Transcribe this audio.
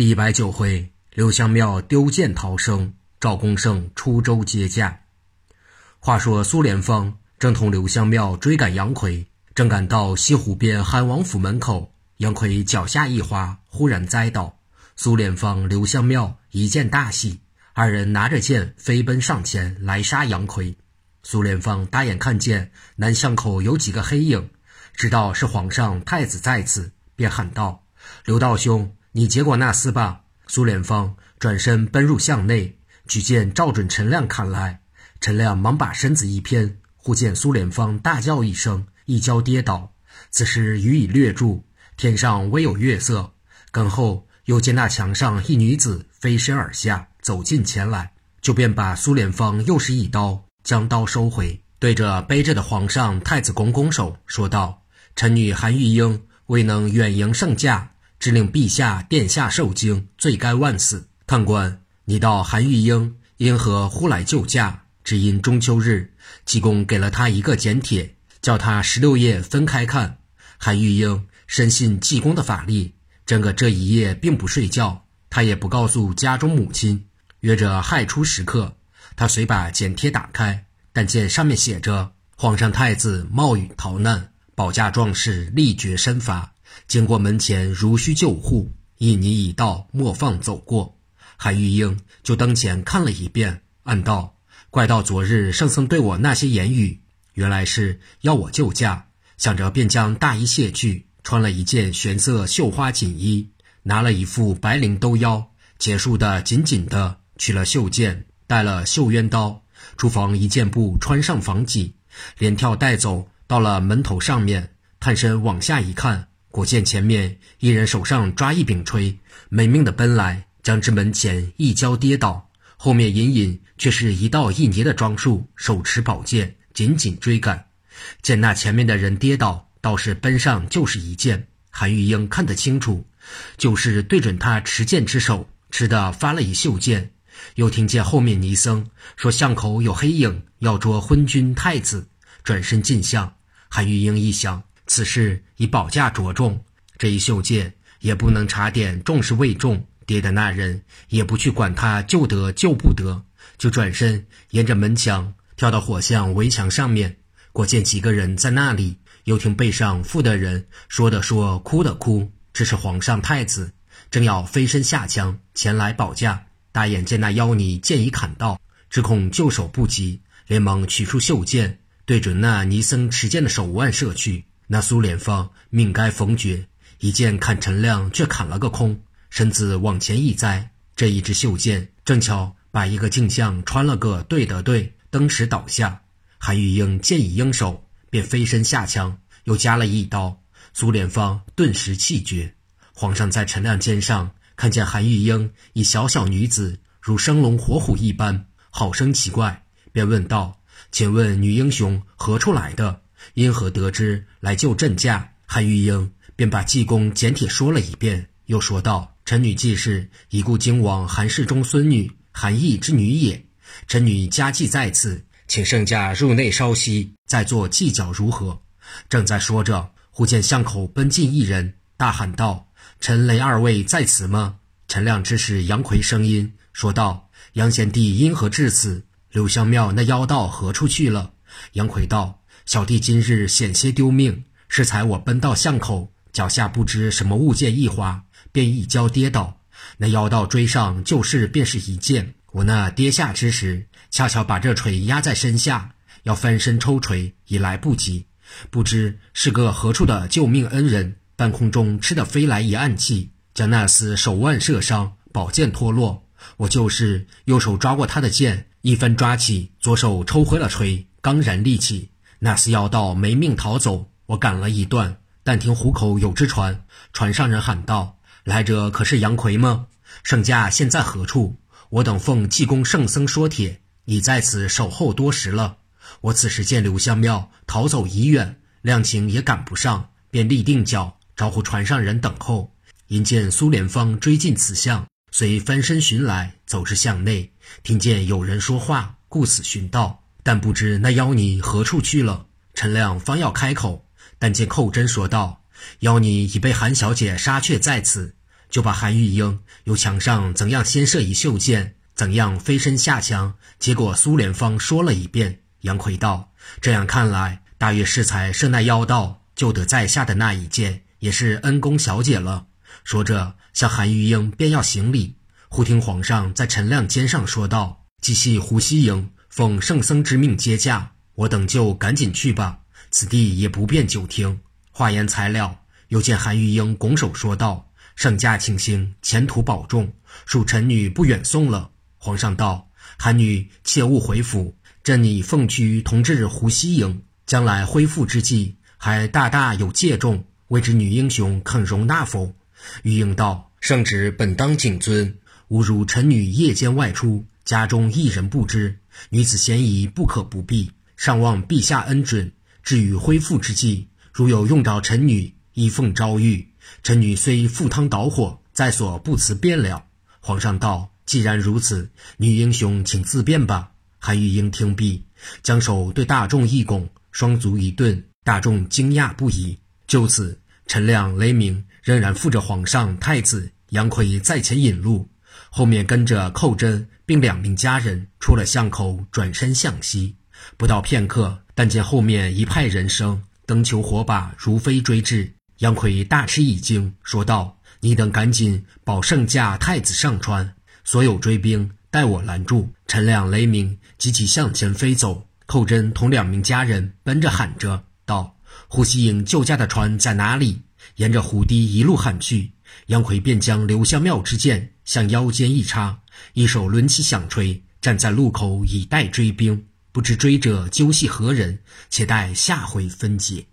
第一百九回，刘香庙丢剑逃生，赵公胜出州接驾。话说苏连芳正同刘香庙追赶杨奎，正赶到西湖边韩王府门口，杨奎脚下一滑，忽然栽倒。苏连芳、刘香庙一见大喜，二人拿着剑飞奔上前来杀杨奎。苏连芳大眼看见南巷口有几个黑影，知道是皇上太子在此，便喊道：“刘道兄。”你接过那厮吧。苏连芳转身奔入巷内，举剑照准陈亮砍来。陈亮忙把身子一偏，忽见苏连芳大叫一声，一跤跌倒。此时雨已略住，天上微有月色。跟后又见那墙上一女子飞身而下，走近前来，就便把苏连芳又是一刀，将刀收回，对着背着的皇上太子拱拱手，说道：“臣女韩玉英未能远迎圣驾。”只令陛下殿下受惊，罪该万死。看官，你道韩玉英因何忽来救驾？只因中秋日，济公给了他一个简帖，叫他十六夜分开看。韩玉英深信济公的法力，整个这一夜并不睡觉，他也不告诉家中母亲。约着亥初时刻，他遂把简帖打开，但见上面写着：“皇上太子冒雨逃难，保驾壮士力绝身乏。”经过门前，如需救护，一泥已到，莫放走过。韩玉英就登前看了一遍，暗道：怪道昨日圣僧对我那些言语，原来是要我救驾。想着便将大衣卸去，穿了一件玄色绣花锦衣，拿了一副白绫兜腰，结束的紧紧的，取了绣剑，带了绣鸳刀，厨房一件布穿上房脊，连跳带走到了门头上面，探身往下一看。果见前面一人手上抓一柄锤，没命的奔来，将至门前一跤跌倒。后面隐隐却是一道一泥的装束，手持宝剑紧紧追赶。见那前面的人跌倒，倒是奔上就是一剑。韩玉英看得清楚，就是对准他持剑之手，持的发了一袖剑。又听见后面尼僧说巷口有黑影要捉昏君太子，转身进巷。韩玉英一想。此事以保驾着重，这一袖箭也不能查点重视未重，跌的那人也不去管他救得救不得，就转身沿着门墙跳到火巷围墙上面。果见几个人在那里，又听背上负的人说的说，哭的哭。这是皇上太子，正要飞身下墙前来保驾，大眼见那妖尼剑已砍到，只恐救手不及，连忙取出袖剑，对准那尼僧持剑的手腕射去。那苏连芳命该逢绝，一剑砍陈亮，却砍了个空，身子往前一栽，这一支袖剑正巧把一个镜像穿了个对得对，登时倒下。韩玉英见已应手，便飞身下枪，又加了一刀。苏连芳顿时气绝。皇上在陈亮肩上看见韩玉英一小小女子，如生龙活虎一般，好生奇怪，便问道：“请问女英雄何处来的？”因何得知来救朕驾？韩玉英便把济公简帖说了一遍，又说道：“臣女既是已故京王韩世忠孙女，韩义之女也。臣女家祭在此，请圣驾入内稍息，再做计较如何？”正在说着，忽见巷口奔进一人，大喊道：“陈雷二位在此吗？”陈亮知是杨奎声音，说道：“杨贤弟因何至此？柳香庙那妖道何处去了？”杨奎道。小弟今日险些丢命，是才我奔到巷口，脚下不知什么物件一滑，便一跤跌倒。那妖道追上，就是便是一剑。我那跌下之时，恰巧把这锤压在身下，要翻身抽锤已来不及。不知是个何处的救命恩人，半空中吃的飞来一暗器，将那厮手腕射伤，宝剑脱落。我就是右手抓过他的剑，一分抓起，左手抽回了锤，刚然立起。那厮要道没命逃走，我赶了一段，但听湖口有只船，船上人喊道：“来者可是杨奎吗？圣驾现在何处？我等奉济公圣僧说帖，已在此守候多时了。我此时见刘香庙逃走已远，量情也赶不上，便立定脚，招呼船上人等候。因见苏连芳追进此巷，遂翻身寻来，走至巷内，听见有人说话，故此寻道。但不知那妖尼何处去了。陈亮方要开口，但见寇真说道：“妖尼已被韩小姐杀却在此。”就把韩玉英由墙上怎样先射一袖箭，怎样飞身下墙，结果苏联方说了一遍。杨奎道：“这样看来，大约适才射那妖道就得在下的那一箭，也是恩公小姐了。”说着，向韩玉英便要行礼。忽听皇上在陈亮肩上说道：“即系胡西营奉圣僧之命接驾，我等就赶紧去吧。此地也不便久听。”话言才了，又见韩玉英拱手说道：“圣驾请行，前途保重。恕臣女不远送了。”皇上道：“韩女切勿回府。”朕拟奉居同治胡西营，将来恢复之际，还大大有借重，未知女英雄肯容纳否？玉英道：“圣旨本当谨遵，吾如臣女夜间外出，家中一人不知，女子嫌疑不可不避，尚望陛下恩准。至于恢复之际，如有用着臣女，亦奉诏谕。臣女虽赴汤蹈火，在所不辞便了。”皇上道：“既然如此，女英雄请自便吧。”韩玉英听毕，将手对大众一拱，双足一顿，大众惊讶不已。就此，陈亮、雷鸣仍然附着皇上、太子杨奎在前引路，后面跟着寇真并两名家人出了巷口，转身向西。不到片刻，但见后面一派人声，灯球火把如飞追至。杨奎大吃一惊，说道：“你等赶紧保圣驾、太子上川，所有追兵。”待我拦住！陈亮、雷鸣急急向前飞走。寇真同两名家人奔着喊着道：“胡锡营救驾的船在哪里？”沿着湖堤一路喊去。杨奎便将刘向庙之剑向腰间一插，一手抡起响锤，站在路口以待追兵。不知追者究系何人？且待下回分解。